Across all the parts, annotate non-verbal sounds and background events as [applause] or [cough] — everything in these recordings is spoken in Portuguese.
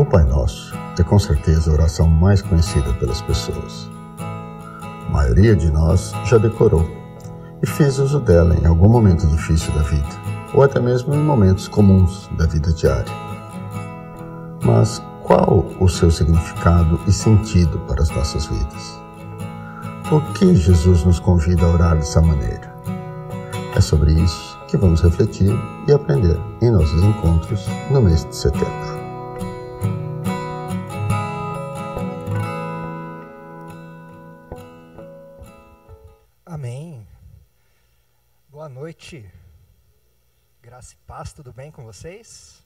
O Pai Nosso é com certeza a oração mais conhecida pelas pessoas. A maioria de nós já decorou e fez uso dela em algum momento difícil da vida, ou até mesmo em momentos comuns da vida diária. Mas qual o seu significado e sentido para as nossas vidas? Por que Jesus nos convida a orar dessa maneira? É sobre isso que vamos refletir e aprender em nossos encontros no mês de setembro. Paz, tudo bem com vocês?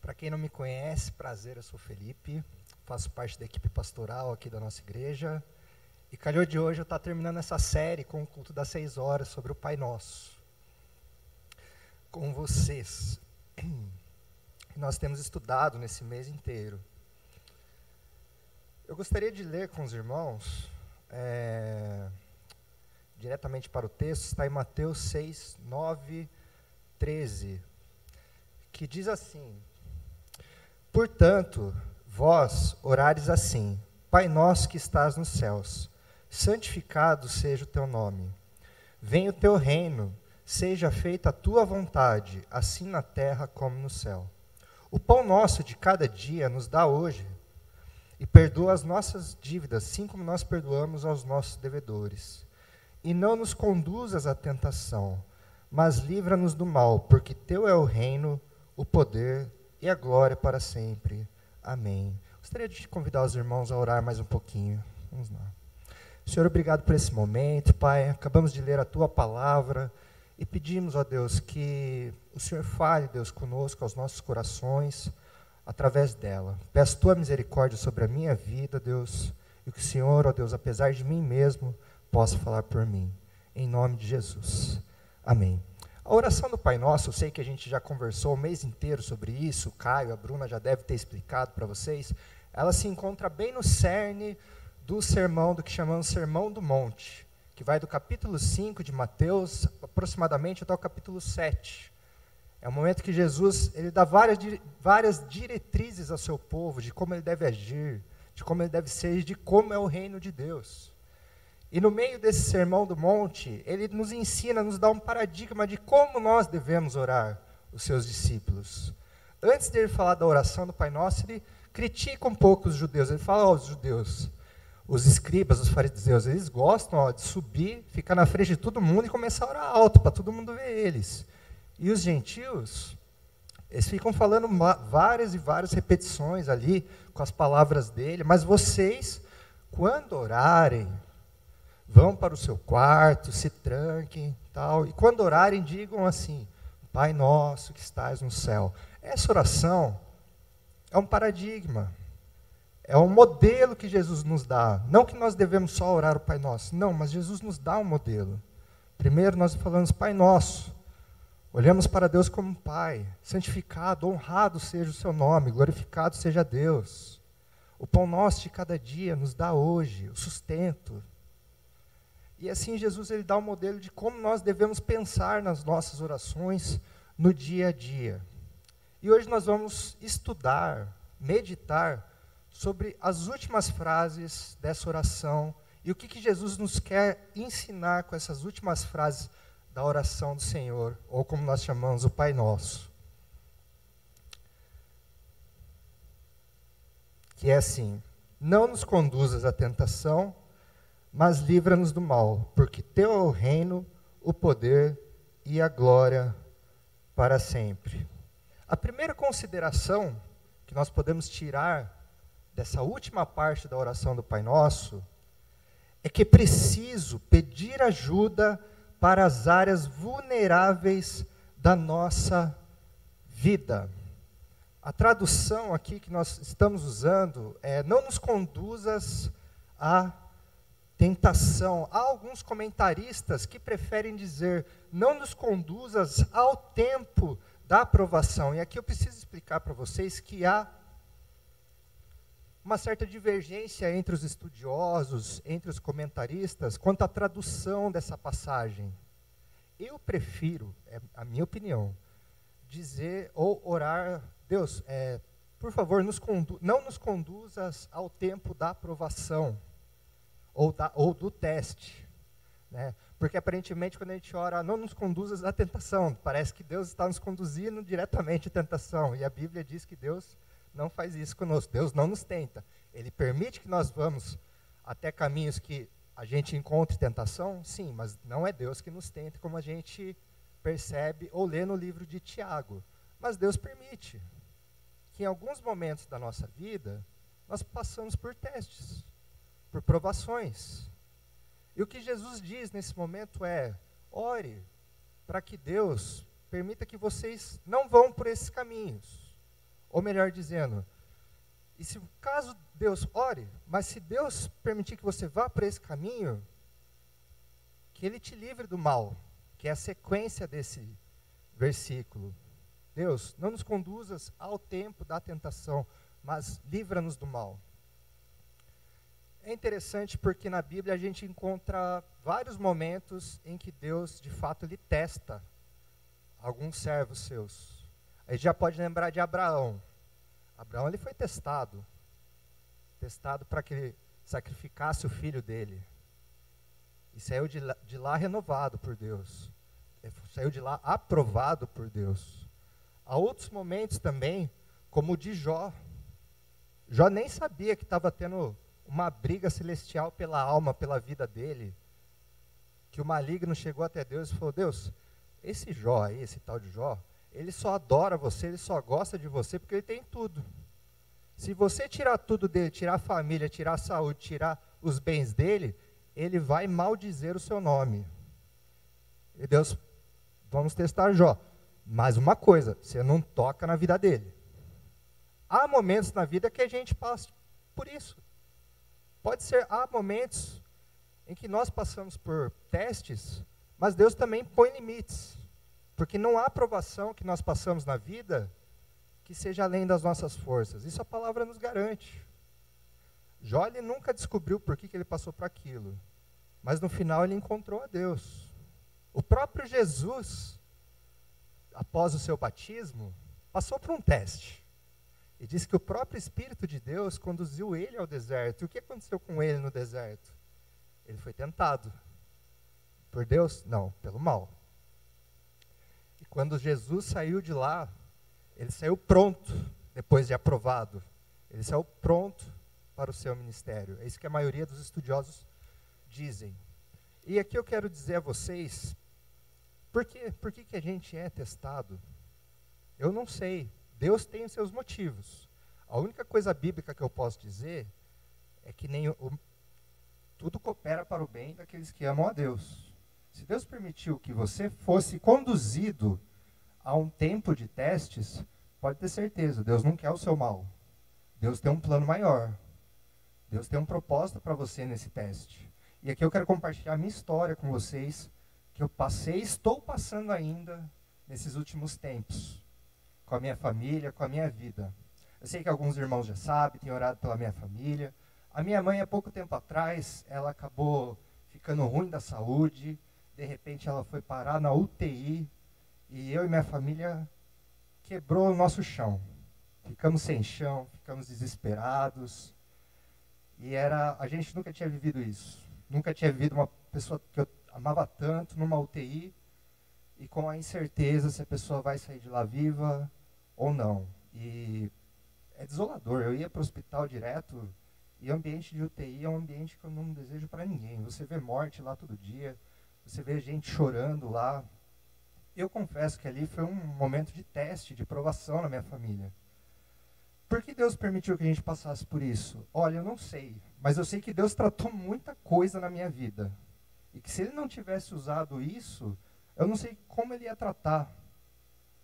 Para quem não me conhece, prazer, eu sou Felipe, faço parte da equipe pastoral aqui da nossa igreja. E calhou de hoje eu estar tá terminando essa série com o culto das seis horas sobre o Pai Nosso com vocês. Nós temos estudado nesse mês inteiro. Eu gostaria de ler com os irmãos, é, diretamente para o texto, está em Mateus 6, 9, 13, que diz assim: Portanto, vós orares assim: Pai nosso que estás nos céus, santificado seja o teu nome. Venha o teu reino Seja feita a tua vontade, assim na terra como no céu. O pão nosso de cada dia nos dá hoje, e perdoa as nossas dívidas, assim como nós perdoamos aos nossos devedores. E não nos conduzas à tentação, mas livra-nos do mal, porque teu é o reino, o poder e a glória para sempre. Amém. Gostaria de convidar os irmãos a orar mais um pouquinho. Vamos lá. Senhor, obrigado por esse momento, Pai. Acabamos de ler a tua palavra. E pedimos, ó Deus, que o Senhor fale, Deus, conosco, aos nossos corações, através dela. Peço tua misericórdia sobre a minha vida, Deus, e que o Senhor, ó Deus, apesar de mim mesmo, possa falar por mim. Em nome de Jesus. Amém. A oração do Pai Nosso, eu sei que a gente já conversou o mês inteiro sobre isso, o Caio, a Bruna já deve ter explicado para vocês. Ela se encontra bem no cerne do sermão, do que chamamos Sermão do Monte que vai do capítulo 5 de Mateus aproximadamente até o capítulo 7. É o momento que Jesus ele dá várias, várias diretrizes ao seu povo de como ele deve agir, de como ele deve ser, de como é o reino de Deus. E no meio desse sermão do monte, ele nos ensina, nos dá um paradigma de como nós devemos orar os seus discípulos. Antes de ele falar da oração do Pai Nosso, ele critica um pouco os judeus. Ele fala aos judeus: os escribas, os fariseus, eles gostam ó, de subir, ficar na frente de todo mundo e começar a orar alto, para todo mundo ver eles. E os gentios, eles ficam falando várias e várias repetições ali, com as palavras dele, mas vocês, quando orarem, vão para o seu quarto, se tranquem, tal, e quando orarem, digam assim, Pai nosso que estás no céu. Essa oração é um paradigma, é um modelo que Jesus nos dá. Não que nós devemos só orar o Pai Nosso. Não, mas Jesus nos dá um modelo. Primeiro nós falamos Pai Nosso. Olhamos para Deus como Pai. Santificado, honrado seja o seu nome, glorificado seja Deus. O pão nosso de cada dia nos dá hoje, o sustento. E assim Jesus ele dá um modelo de como nós devemos pensar nas nossas orações no dia a dia. E hoje nós vamos estudar, meditar sobre as últimas frases dessa oração e o que, que Jesus nos quer ensinar com essas últimas frases da oração do Senhor, ou como nós chamamos, o Pai Nosso. Que é assim: Não nos conduzas à tentação, mas livra-nos do mal, porque teu é o reino, o poder e a glória para sempre. A primeira consideração que nós podemos tirar dessa última parte da oração do Pai Nosso, é que é preciso pedir ajuda para as áreas vulneráveis da nossa vida. A tradução aqui que nós estamos usando é: não nos conduzas à tentação. Há alguns comentaristas que preferem dizer: não nos conduzas ao tempo da aprovação. E aqui eu preciso explicar para vocês que há uma certa divergência entre os estudiosos, entre os comentaristas, quanto à tradução dessa passagem. Eu prefiro, é a minha opinião, dizer ou orar, Deus, é, por favor, nos não nos conduzas ao tempo da aprovação ou, da, ou do teste. Né? Porque aparentemente, quando a gente ora, não nos conduzas à tentação, parece que Deus está nos conduzindo diretamente à tentação. E a Bíblia diz que Deus não faz isso conosco. Deus não nos tenta. Ele permite que nós vamos até caminhos que a gente encontre tentação, sim, mas não é Deus que nos tenta, como a gente percebe ou lê no livro de Tiago. Mas Deus permite que em alguns momentos da nossa vida nós passamos por testes, por provações. E o que Jesus diz nesse momento é: ore para que Deus permita que vocês não vão por esses caminhos. Ou melhor dizendo, e se caso Deus ore, mas se Deus permitir que você vá por esse caminho, que ele te livre do mal, que é a sequência desse versículo. Deus, não nos conduzas ao tempo da tentação, mas livra-nos do mal. É interessante porque na Bíblia a gente encontra vários momentos em que Deus, de fato, lhe testa alguns servos seus. A gente já pode lembrar de Abraão. Abraão ele foi testado. Testado para que ele sacrificasse o filho dele. E saiu de lá, de lá renovado por Deus. Saiu de lá aprovado por Deus. Há outros momentos também, como o de Jó. Jó nem sabia que estava tendo uma briga celestial pela alma, pela vida dele. Que o maligno chegou até Deus e falou: Deus, esse Jó aí, esse tal de Jó, ele só adora você, ele só gosta de você porque ele tem tudo. Se você tirar tudo dele, tirar a família, tirar a saúde, tirar os bens dele, ele vai maldizer o seu nome. E Deus, vamos testar Jó. Mas uma coisa, você não toca na vida dele. Há momentos na vida que a gente passa por isso. Pode ser, há momentos em que nós passamos por testes, mas Deus também põe limites. Porque não há aprovação que nós passamos na vida que seja além das nossas forças. Isso a palavra nos garante. Jó ele nunca descobriu por que, que ele passou por aquilo. Mas no final ele encontrou a Deus. O próprio Jesus, após o seu batismo, passou por um teste. E disse que o próprio Espírito de Deus conduziu ele ao deserto. E o que aconteceu com ele no deserto? Ele foi tentado. Por Deus? Não, pelo mal. E quando Jesus saiu de lá, ele saiu pronto, depois de aprovado. Ele saiu pronto para o seu ministério. É isso que a maioria dos estudiosos dizem. E aqui eu quero dizer a vocês por, quê? Por que, que a gente é testado? Eu não sei. Deus tem os seus motivos. A única coisa bíblica que eu posso dizer é que nem o, tudo coopera para o bem daqueles que amam a Deus. Se Deus permitiu que você fosse conduzido a um tempo de testes, pode ter certeza, Deus não quer o seu mal. Deus tem um plano maior. Deus tem um propósito para você nesse teste. E aqui eu quero compartilhar a minha história com vocês que eu passei, estou passando ainda nesses últimos tempos, com a minha família, com a minha vida. Eu sei que alguns irmãos já sabem, têm orado pela minha família. A minha mãe, há pouco tempo atrás, ela acabou ficando ruim da saúde, de repente ela foi parar na UTI, e eu e minha família quebrou o nosso chão. Ficamos sem chão, ficamos desesperados. E era, a gente nunca tinha vivido isso. Nunca tinha vivido uma pessoa que eu amava tanto numa UTI e com a incerteza se a pessoa vai sair de lá viva ou não. E é desolador. Eu ia para o hospital direto e o ambiente de UTI é um ambiente que eu não desejo para ninguém. Você vê morte lá todo dia, você vê gente chorando lá. Eu confesso que ali foi um momento de teste, de provação na minha família. Por que Deus permitiu que a gente passasse por isso? Olha, eu não sei, mas eu sei que Deus tratou muita coisa na minha vida. E que se ele não tivesse usado isso, eu não sei como ele ia tratar.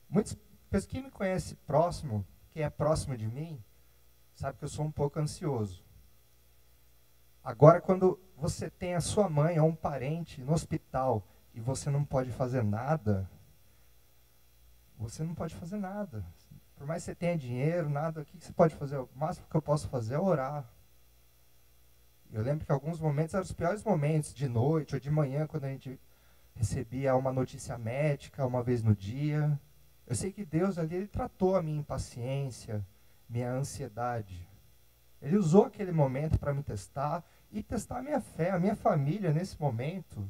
Muitas pessoas que me conhecem próximo, quem é próximo de mim, sabe que eu sou um pouco ansioso. Agora, quando você tem a sua mãe ou um parente no hospital e você não pode fazer nada, você não pode fazer nada. Por mais que você tenha dinheiro, nada, o que você pode fazer? O máximo que eu posso fazer é orar. Eu lembro que alguns momentos eram os piores momentos, de noite ou de manhã, quando a gente recebia uma notícia médica uma vez no dia. Eu sei que Deus ali ele tratou a minha impaciência, minha ansiedade. Ele usou aquele momento para me testar e testar a minha fé, a minha família nesse momento.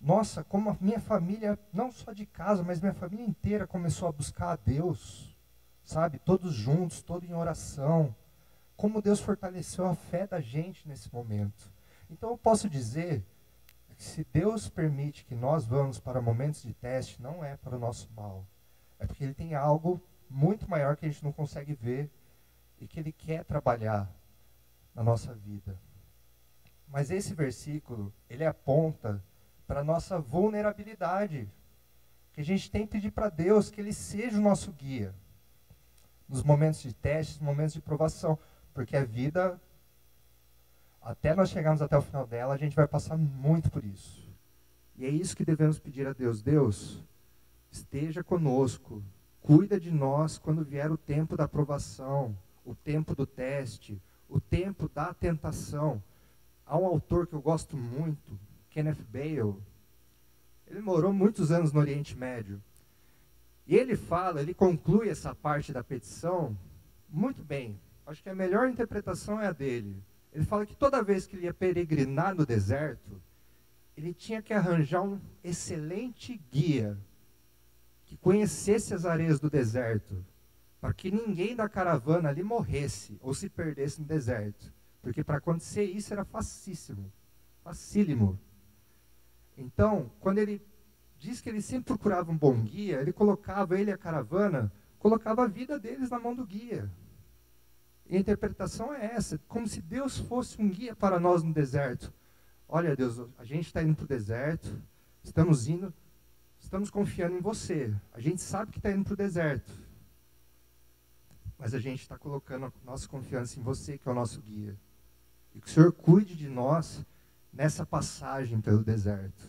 Nossa, como a minha família, não só de casa, mas minha família inteira começou a buscar a Deus, sabe? Todos juntos, todos em oração. Como Deus fortaleceu a fé da gente nesse momento. Então eu posso dizer que se Deus permite que nós vamos para momentos de teste, não é para o nosso mal. É porque Ele tem algo muito maior que a gente não consegue ver e que Ele quer trabalhar na nossa vida. Mas esse versículo, ele aponta para a nossa vulnerabilidade, que a gente tem que pedir para Deus que Ele seja o nosso guia nos momentos de teste, nos momentos de provação, porque a vida, até nós chegarmos até o final dela, a gente vai passar muito por isso. E é isso que devemos pedir a Deus. Deus, esteja conosco, cuida de nós quando vier o tempo da aprovação, o tempo do teste, o tempo da tentação. Há um autor que eu gosto muito, Kenneth Bale. Ele morou muitos anos no Oriente Médio. E ele fala, ele conclui essa parte da petição muito bem. Acho que a melhor interpretação é a dele. Ele fala que toda vez que ele ia peregrinar no deserto, ele tinha que arranjar um excelente guia que conhecesse as areias do deserto, para que ninguém da caravana ali morresse ou se perdesse no deserto. Porque para acontecer isso era facíssimo, facílimo. Então, quando ele diz que ele sempre procurava um bom guia, ele colocava ele e a caravana, colocava a vida deles na mão do guia. E a interpretação é essa, como se Deus fosse um guia para nós no deserto. Olha, Deus, a gente está indo para o deserto, estamos indo, estamos confiando em você. A gente sabe que está indo para o deserto, mas a gente está colocando a nossa confiança em você, que é o nosso guia. E que o Senhor cuide de nós nessa passagem pelo deserto.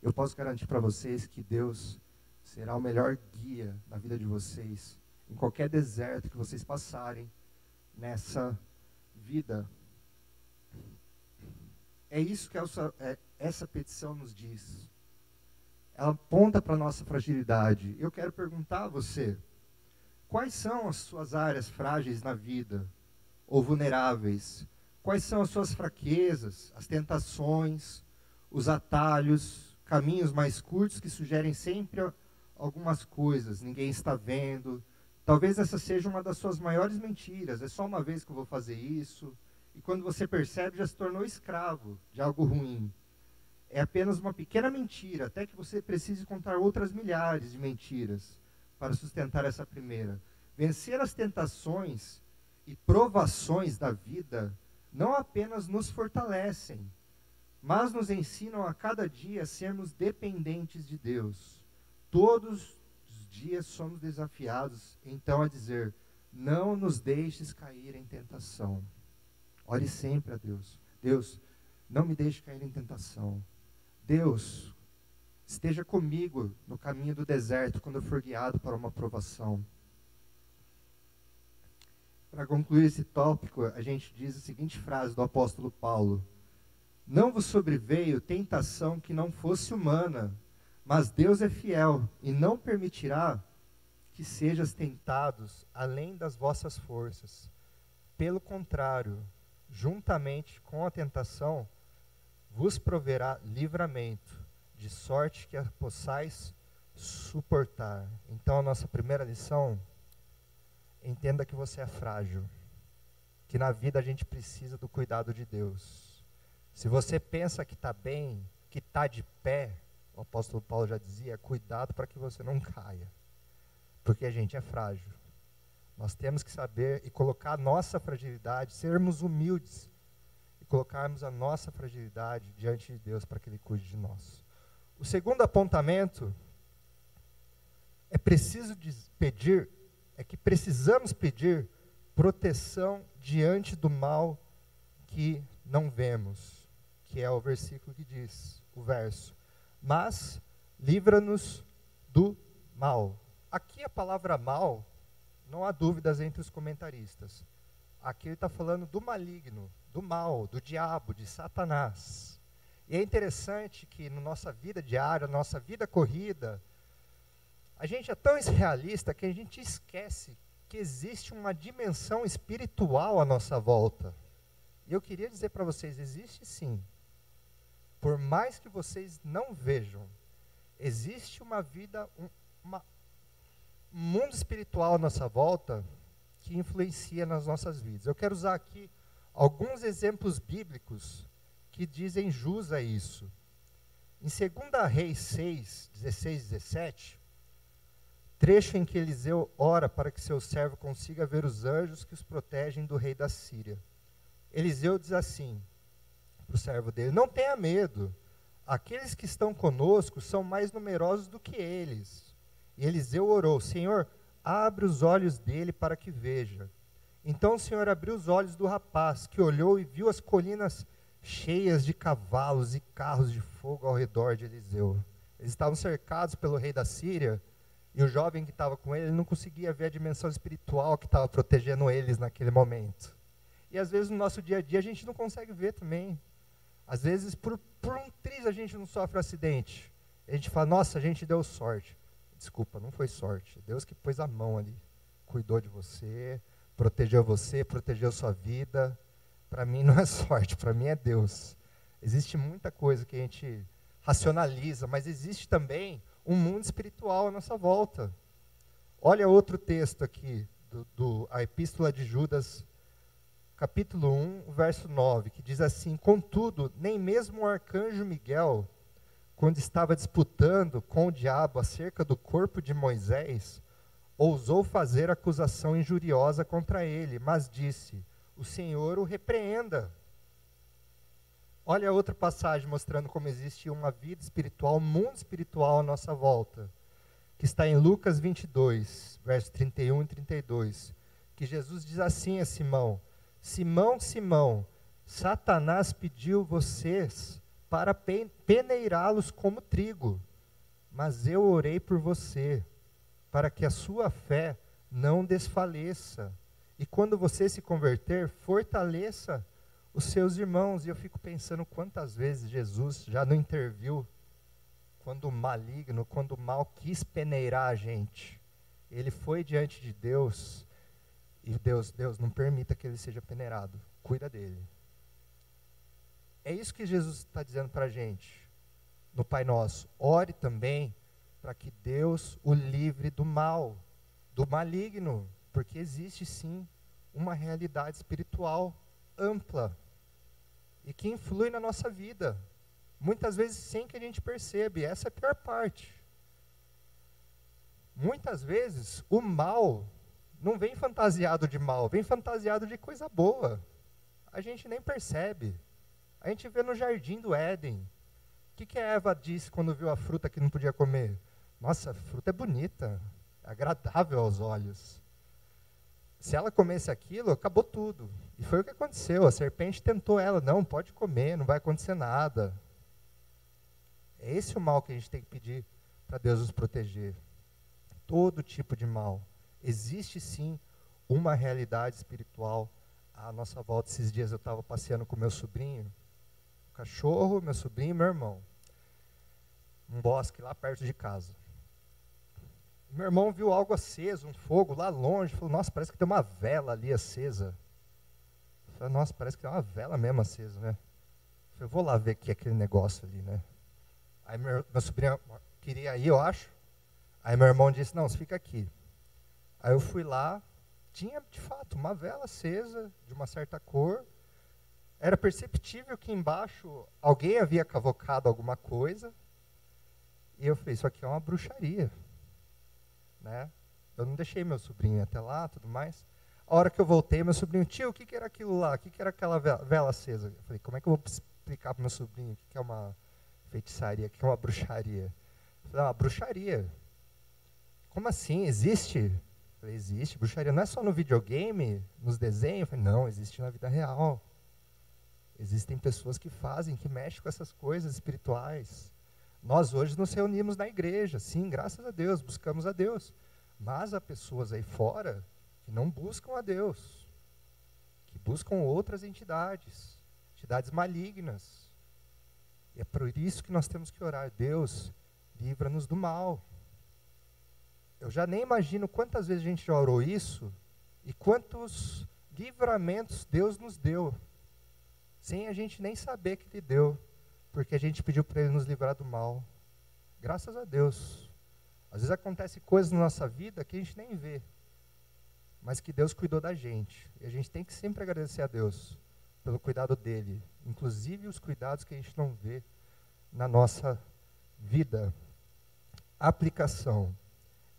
Eu posso garantir para vocês que Deus será o melhor guia na vida de vocês, em qualquer deserto que vocês passarem nessa vida. É isso que essa, é, essa petição nos diz. Ela aponta para a nossa fragilidade. Eu quero perguntar a você: quais são as suas áreas frágeis na vida, ou vulneráveis? Quais são as suas fraquezas, as tentações, os atalhos, caminhos mais curtos que sugerem sempre algumas coisas, ninguém está vendo. Talvez essa seja uma das suas maiores mentiras. É só uma vez que eu vou fazer isso. E quando você percebe, já se tornou escravo de algo ruim. É apenas uma pequena mentira, até que você precise contar outras milhares de mentiras para sustentar essa primeira. Vencer as tentações e provações da vida não apenas nos fortalecem, mas nos ensinam a cada dia a sermos dependentes de Deus. Todos os dias somos desafiados, então, a dizer: não nos deixes cair em tentação. Ore sempre a Deus. Deus, não me deixe cair em tentação. Deus, esteja comigo no caminho do deserto quando eu for guiado para uma provação. Para concluir esse tópico, a gente diz a seguinte frase do apóstolo Paulo: não vos sobreveio tentação que não fosse humana, mas Deus é fiel e não permitirá que sejas tentados além das vossas forças. Pelo contrário, juntamente com a tentação, vos proverá livramento, de sorte que a possais suportar. Então, a nossa primeira lição, entenda que você é frágil, que na vida a gente precisa do cuidado de Deus se você pensa que está bem, que está de pé, o apóstolo Paulo já dizia, cuidado para que você não caia. Porque a gente é frágil. Nós temos que saber e colocar a nossa fragilidade, sermos humildes colocarmos a nossa fragilidade diante de Deus para que Ele cuide de nós. O segundo apontamento é preciso pedir, é que precisamos pedir proteção diante do mal que não vemos que é o versículo que diz, o verso, mas livra-nos do mal. Aqui a palavra mal, não há dúvidas entre os comentaristas. Aqui ele está falando do maligno, do mal, do diabo, de Satanás. E é interessante que na nossa vida diária, na nossa vida corrida, a gente é tão irrealista que a gente esquece que existe uma dimensão espiritual à nossa volta. E eu queria dizer para vocês: existe sim. Por mais que vocês não vejam, existe uma vida, um, uma, um mundo espiritual à nossa volta que influencia nas nossas vidas. Eu quero usar aqui alguns exemplos bíblicos que dizem jus a isso. Em 2 Reis 6, 16 17, trecho em que Eliseu ora para que seu servo consiga ver os anjos que os protegem do rei da Síria. Eliseu diz assim para o servo dele: Não tenha medo, aqueles que estão conosco são mais numerosos do que eles. E Eliseu orou: Senhor, abre os olhos dele para que veja. Então o Senhor abriu os olhos do rapaz, que olhou e viu as colinas cheias de cavalos e carros de fogo ao redor de Eliseu. Eles estavam cercados pelo rei da Síria, e o jovem que estava com ele, não conseguia ver a dimensão espiritual que estava protegendo eles naquele momento. E às vezes no nosso dia a dia a gente não consegue ver também. Às vezes, por, por um triz, a gente não sofre um acidente. A gente fala, nossa, a gente deu sorte. Desculpa, não foi sorte. Deus que pôs a mão ali, cuidou de você, protegeu você, protegeu sua vida. Para mim não é [laughs] sorte, para mim é Deus. Existe muita coisa que a gente racionaliza, mas existe também um mundo espiritual à nossa volta. Olha outro texto aqui, do, do, a Epístola de Judas, capítulo 1, verso 9, que diz assim: Contudo, nem mesmo o arcanjo Miguel, quando estava disputando com o diabo acerca do corpo de Moisés, ousou fazer acusação injuriosa contra ele, mas disse: O Senhor o repreenda. Olha outra passagem mostrando como existe uma vida espiritual, um mundo espiritual à nossa volta, que está em Lucas 22, versos 31 e 32, que Jesus diz assim a Simão: Simão, Simão, Satanás pediu vocês para peneirá-los como trigo, mas eu orei por você para que a sua fé não desfaleça. E quando você se converter, fortaleça os seus irmãos. E eu fico pensando quantas vezes Jesus já não interviu quando o maligno, quando o mal quis peneirar a gente. Ele foi diante de Deus e Deus, Deus, não permita que ele seja peneirado. Cuida dele. É isso que Jesus está dizendo para a gente no Pai Nosso. Ore também para que Deus o livre do mal, do maligno, porque existe sim uma realidade espiritual ampla e que influi na nossa vida, muitas vezes sem que a gente perceba, essa é a pior parte. Muitas vezes o mal não vem fantasiado de mal, vem fantasiado de coisa boa. A gente nem percebe. A gente vê no jardim do Éden. O que, que a Eva disse quando viu a fruta que não podia comer? Nossa, a fruta é bonita, é agradável aos olhos. Se ela comesse aquilo, acabou tudo. E foi o que aconteceu. A serpente tentou ela, não, pode comer, não vai acontecer nada. É esse o mal que a gente tem que pedir para Deus nos proteger. Todo tipo de mal. Existe sim uma realidade espiritual à nossa volta. Esses dias eu estava passeando com meu sobrinho, cachorro, meu sobrinho e meu irmão. Um bosque lá perto de casa. Meu irmão viu algo aceso, um fogo lá longe. Falou: Nossa, parece que tem uma vela ali acesa. Falei, Nossa, parece que tem uma vela mesmo acesa, né? Eu falei, vou lá ver que é aquele negócio ali, né? Aí meu, meu sobrinho queria ir, eu acho. Aí meu irmão disse: Não, você fica aqui. Aí eu fui lá, tinha de fato uma vela acesa de uma certa cor. Era perceptível que embaixo alguém havia cavocado alguma coisa. E eu falei: Isso aqui é uma bruxaria né? Eu não deixei meu sobrinho até lá, tudo mais. A hora que eu voltei, meu sobrinho, tio, o que, que era aquilo lá? O que, que era aquela vela, acesa? Eu falei, como é que eu vou explicar para meu sobrinho o que, que é uma feitiçaria, o que é uma bruxaria? Eu falei, ah, uma bruxaria. Como assim? Existe? Eu falei, existe. Bruxaria não é só no videogame, nos desenhos? Eu falei, não, existe na vida real. Existem pessoas que fazem, que mexem com essas coisas espirituais. Nós hoje nos reunimos na igreja, sim, graças a Deus, buscamos a Deus. Mas há pessoas aí fora que não buscam a Deus, que buscam outras entidades, entidades malignas. E é por isso que nós temos que orar. Deus, livra-nos do mal. Eu já nem imagino quantas vezes a gente já orou isso E quantos livramentos Deus nos deu, sem a gente nem saber que Ele deu, porque a gente pediu para Ele nos livrar do mal. Graças a Deus. Às vezes acontece coisas na nossa vida que a gente nem vê, mas que Deus cuidou da gente. E a gente tem que sempre agradecer a Deus pelo cuidado dele, inclusive os cuidados que a gente não vê na nossa vida. Aplicação.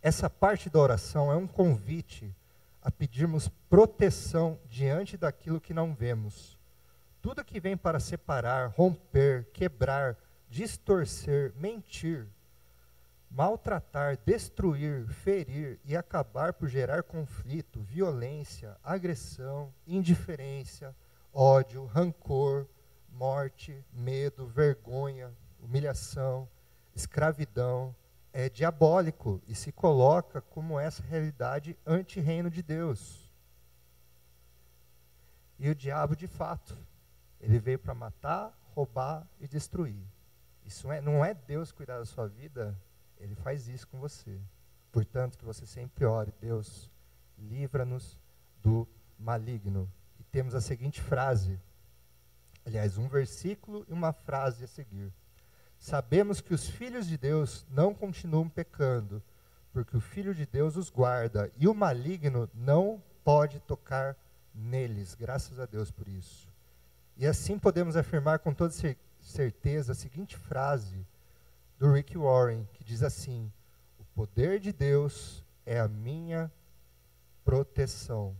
Essa parte da oração é um convite a pedirmos proteção diante daquilo que não vemos. Tudo que vem para separar, romper, quebrar, distorcer, mentir, maltratar, destruir, ferir e acabar por gerar conflito, violência, agressão, indiferença, ódio, rancor, morte, medo, vergonha, humilhação, escravidão, é diabólico e se coloca como essa realidade anti-reino de Deus. E o diabo, de fato, ele veio para matar, roubar e destruir. Isso é, não é Deus cuidar da sua vida, ele faz isso com você. Portanto, que você sempre ore, Deus, livra-nos do maligno. E temos a seguinte frase, aliás, um versículo e uma frase a seguir. Sabemos que os filhos de Deus não continuam pecando, porque o Filho de Deus os guarda, e o maligno não pode tocar neles. Graças a Deus por isso. E assim podemos afirmar com toda certeza a seguinte frase do Rick Warren, que diz assim: O poder de Deus é a minha proteção.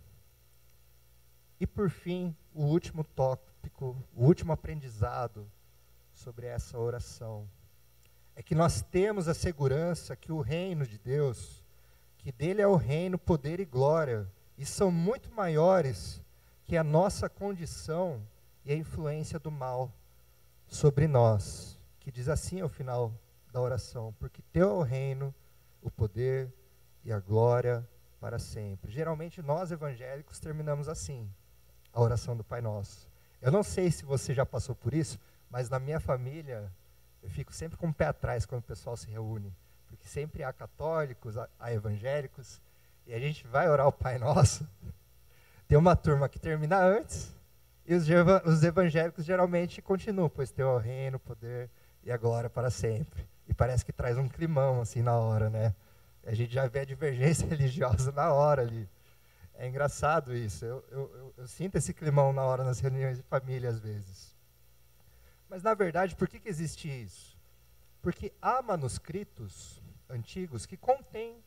E por fim, o último tópico, o último aprendizado sobre essa oração. É que nós temos a segurança que o reino de Deus, que dele é o reino, poder e glória, e são muito maiores que a nossa condição e a influência do mal sobre nós. Que diz assim ao final da oração: Porque teu é o reino, o poder e a glória para sempre. Geralmente nós evangélicos terminamos assim, a oração do Pai Nosso. Eu não sei se você já passou por isso, mas na minha família, eu fico sempre com o pé atrás quando o pessoal se reúne. Porque sempre há católicos, há evangélicos, e a gente vai orar o Pai Nosso. [laughs] Tem uma turma que termina antes, e os, os evangélicos geralmente continuam, pois tem o reino, o poder e a glória para sempre. E parece que traz um climão assim na hora, né? A gente já vê a divergência [laughs] religiosa na hora ali. É engraçado isso. Eu, eu, eu, eu sinto esse climão na hora nas reuniões de família às vezes. Mas, na verdade, por que, que existe isso? Porque há manuscritos antigos que contêm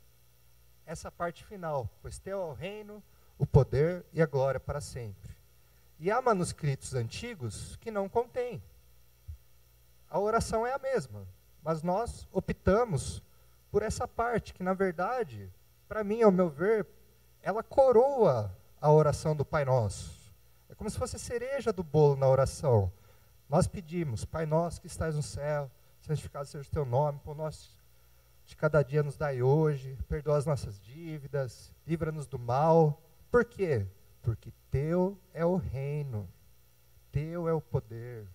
essa parte final, pois teu é o reino, o poder e a glória para sempre. E há manuscritos antigos que não contêm. A oração é a mesma, mas nós optamos por essa parte, que na verdade, para mim, ao meu ver, ela coroa a oração do Pai Nosso. É como se fosse cereja do bolo na oração. Nós pedimos, Pai nosso que estás no céu, santificado seja o teu nome, por nós de cada dia nos dai hoje, perdoa as nossas dívidas, livra-nos do mal. Por quê? Porque teu é o reino, teu é o poder,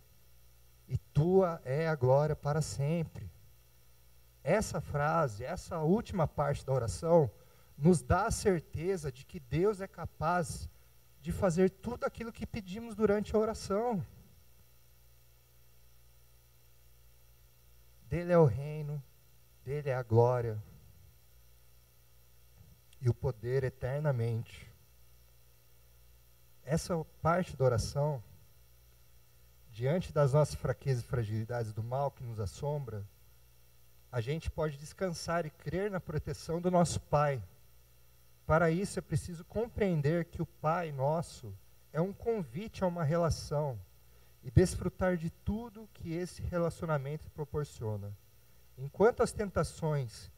e tua é a glória para sempre. Essa frase, essa última parte da oração, nos dá a certeza de que Deus é capaz de fazer tudo aquilo que pedimos durante a oração. Dele é o reino, dele é a glória e o poder eternamente. Essa parte da oração, diante das nossas fraquezas e fragilidades do mal que nos assombra, a gente pode descansar e crer na proteção do nosso Pai. Para isso é preciso compreender que o Pai nosso é um convite a uma relação e desfrutar de tudo que esse relacionamento proporciona. Enquanto as tentações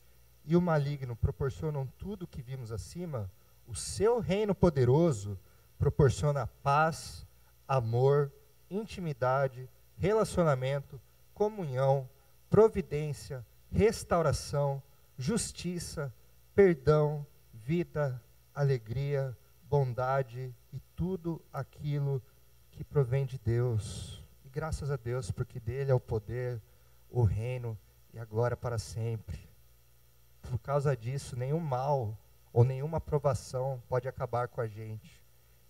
e o maligno proporcionam tudo o que vimos acima, o seu reino poderoso proporciona paz, amor, intimidade, relacionamento, comunhão, providência, restauração, justiça, perdão, vida, alegria, bondade e tudo aquilo que provém de Deus. E graças a Deus, porque dele é o poder, o reino e a glória para sempre. Por causa disso, nenhum mal ou nenhuma provação pode acabar com a gente.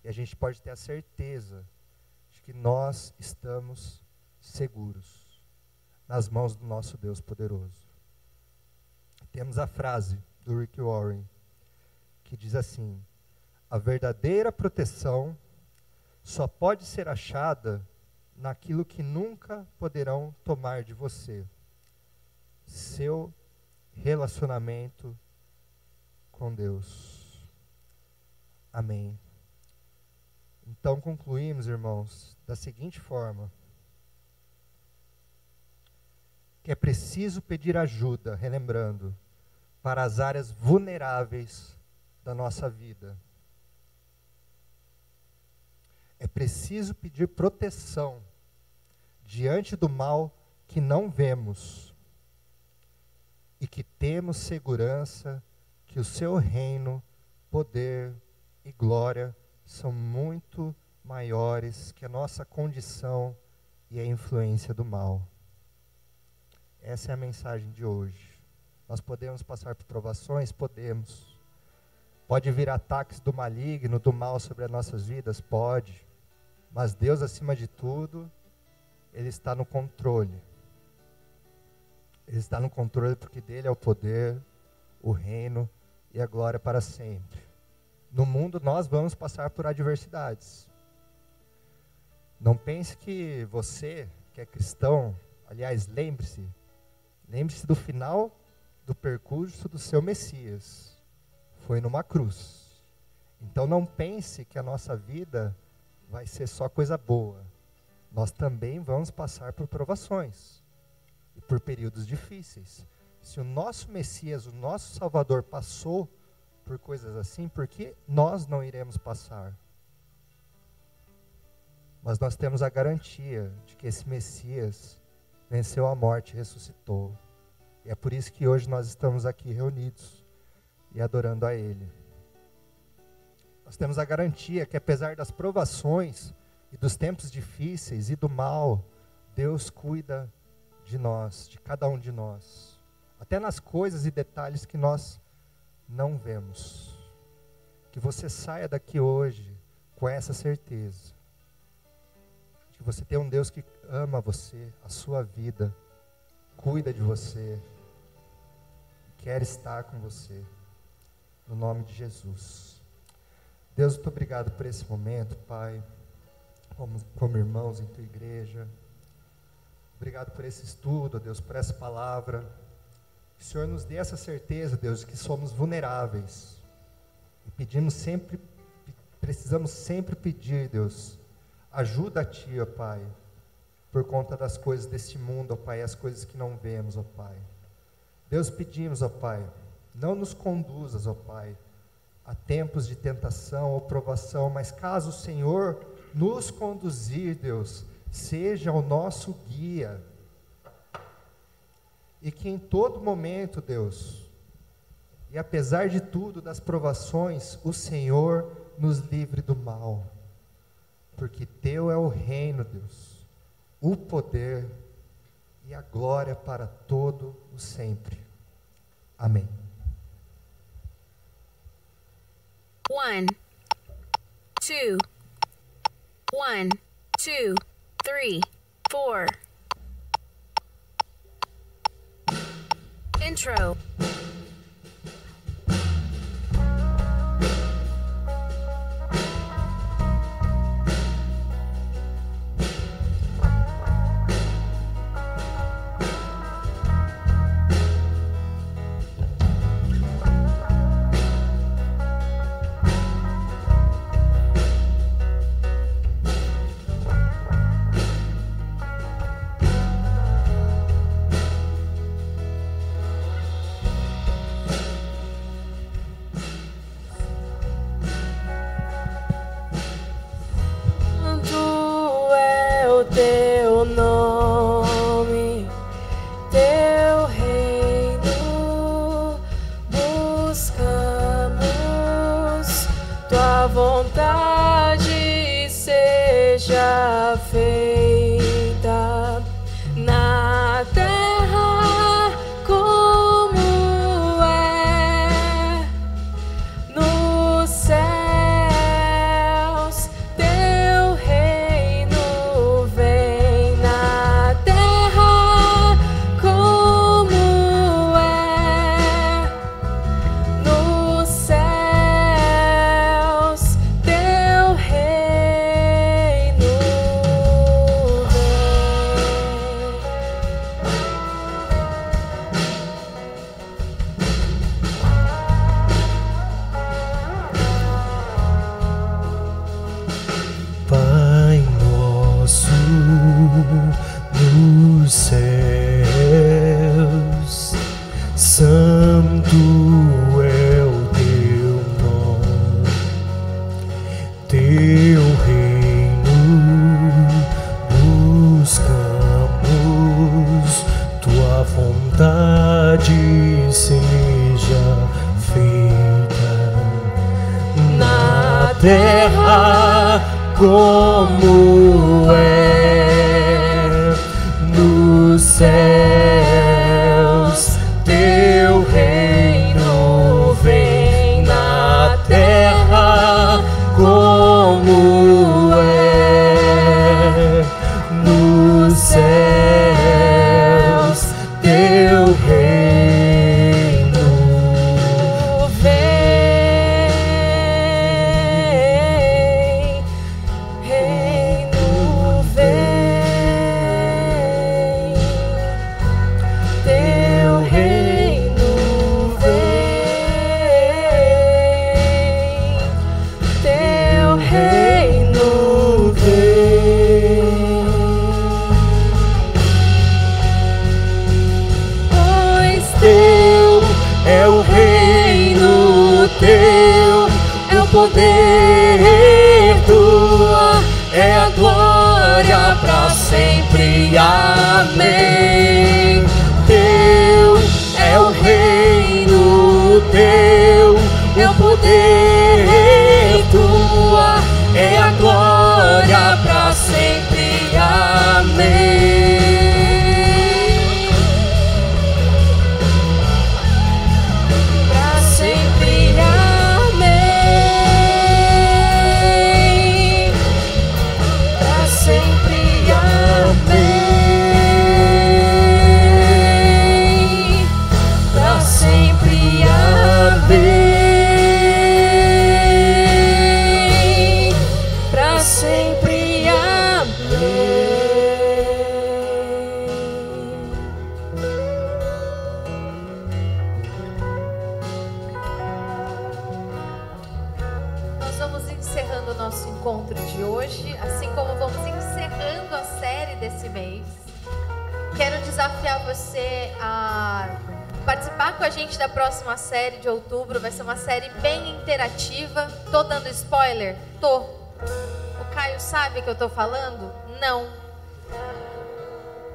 E a gente pode ter a certeza de que nós estamos seguros nas mãos do nosso Deus poderoso. Temos a frase do Rick Warren que diz assim: a verdadeira proteção só pode ser achada naquilo que nunca poderão tomar de você. Seu relacionamento com Deus. Amém. Então concluímos, irmãos, da seguinte forma: que é preciso pedir ajuda, relembrando, para as áreas vulneráveis da nossa vida. É preciso pedir proteção diante do mal que não vemos e que temos segurança que o seu reino, poder e glória são muito maiores que a nossa condição e a influência do mal. Essa é a mensagem de hoje. Nós podemos passar por provações? Podemos. Pode vir ataques do maligno, do mal sobre as nossas vidas? Pode. Mas Deus, acima de tudo, Ele está no controle. Ele está no controle porque dele é o poder, o reino e a glória para sempre. No mundo nós vamos passar por adversidades. Não pense que você, que é cristão, aliás, lembre-se, lembre-se do final do percurso do seu Messias. Foi numa cruz. Então não pense que a nossa vida vai ser só coisa boa. Nós também vamos passar por provações e por períodos difíceis. Se o nosso Messias, o nosso Salvador passou por coisas assim, por que nós não iremos passar? Mas nós temos a garantia de que esse Messias venceu a morte e ressuscitou. E é por isso que hoje nós estamos aqui reunidos e adorando a Ele. Nós temos a garantia que, apesar das provações e dos tempos difíceis e do mal, Deus cuida de nós, de cada um de nós, até nas coisas e detalhes que nós não vemos. Que você saia daqui hoje com essa certeza. Que você tem um Deus que ama você, a sua vida, cuida de você, quer estar com você. No nome de Jesus. Deus, muito obrigado por esse momento, Pai, como, como irmãos em tua igreja. Obrigado por esse estudo, Deus, por essa palavra. O Senhor nos dê essa certeza, Deus, de que somos vulneráveis. E pedimos sempre, precisamos sempre pedir, Deus, ajuda a Ti, ó Pai, por conta das coisas deste mundo, ó Pai, as coisas que não vemos, ó Pai. Deus, pedimos, ó Pai, não nos conduzas, ó Pai, a tempos de tentação ou provação, mas caso o Senhor nos conduzir, Deus, seja o nosso guia. E que em todo momento, Deus, e apesar de tudo, das provações, o Senhor nos livre do mal. Porque Teu é o reino, Deus, o poder e a glória para todo o sempre. Amém. One, two, one, two, three, four. Intro. Terra como é nos céus. Interativa. Tô dando spoiler? Tô. O Caio sabe que eu tô falando? Não.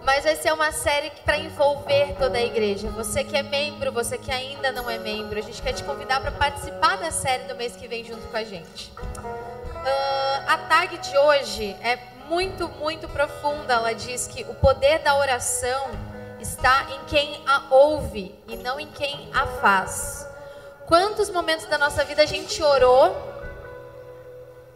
Mas vai ser uma série para envolver toda a igreja. Você que é membro, você que ainda não é membro, a gente quer te convidar para participar da série do mês que vem junto com a gente. Ah, a tag de hoje é muito, muito profunda. Ela diz que o poder da oração está em quem a ouve e não em quem a faz. Quantos momentos da nossa vida a gente orou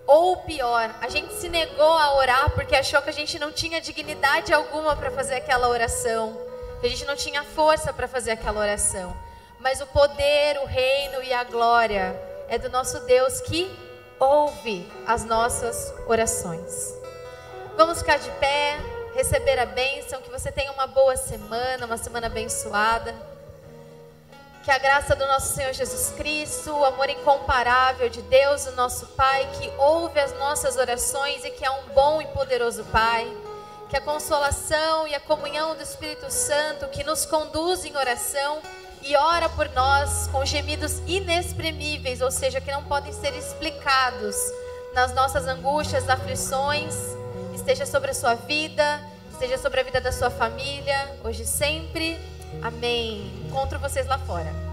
ou pior, a gente se negou a orar porque achou que a gente não tinha dignidade alguma para fazer aquela oração, que a gente não tinha força para fazer aquela oração. Mas o poder, o reino e a glória é do nosso Deus que ouve as nossas orações. Vamos ficar de pé, receber a bênção, que você tenha uma boa semana, uma semana abençoada. Que a graça do nosso Senhor Jesus Cristo, o amor incomparável de Deus, o nosso Pai, que ouve as nossas orações e que é um bom e poderoso Pai. Que a consolação e a comunhão do Espírito Santo, que nos conduz em oração e ora por nós com gemidos inexprimíveis, ou seja, que não podem ser explicados nas nossas angústias, aflições, esteja sobre a sua vida, esteja sobre a vida da sua família, hoje e sempre. Amém. Encontro vocês lá fora.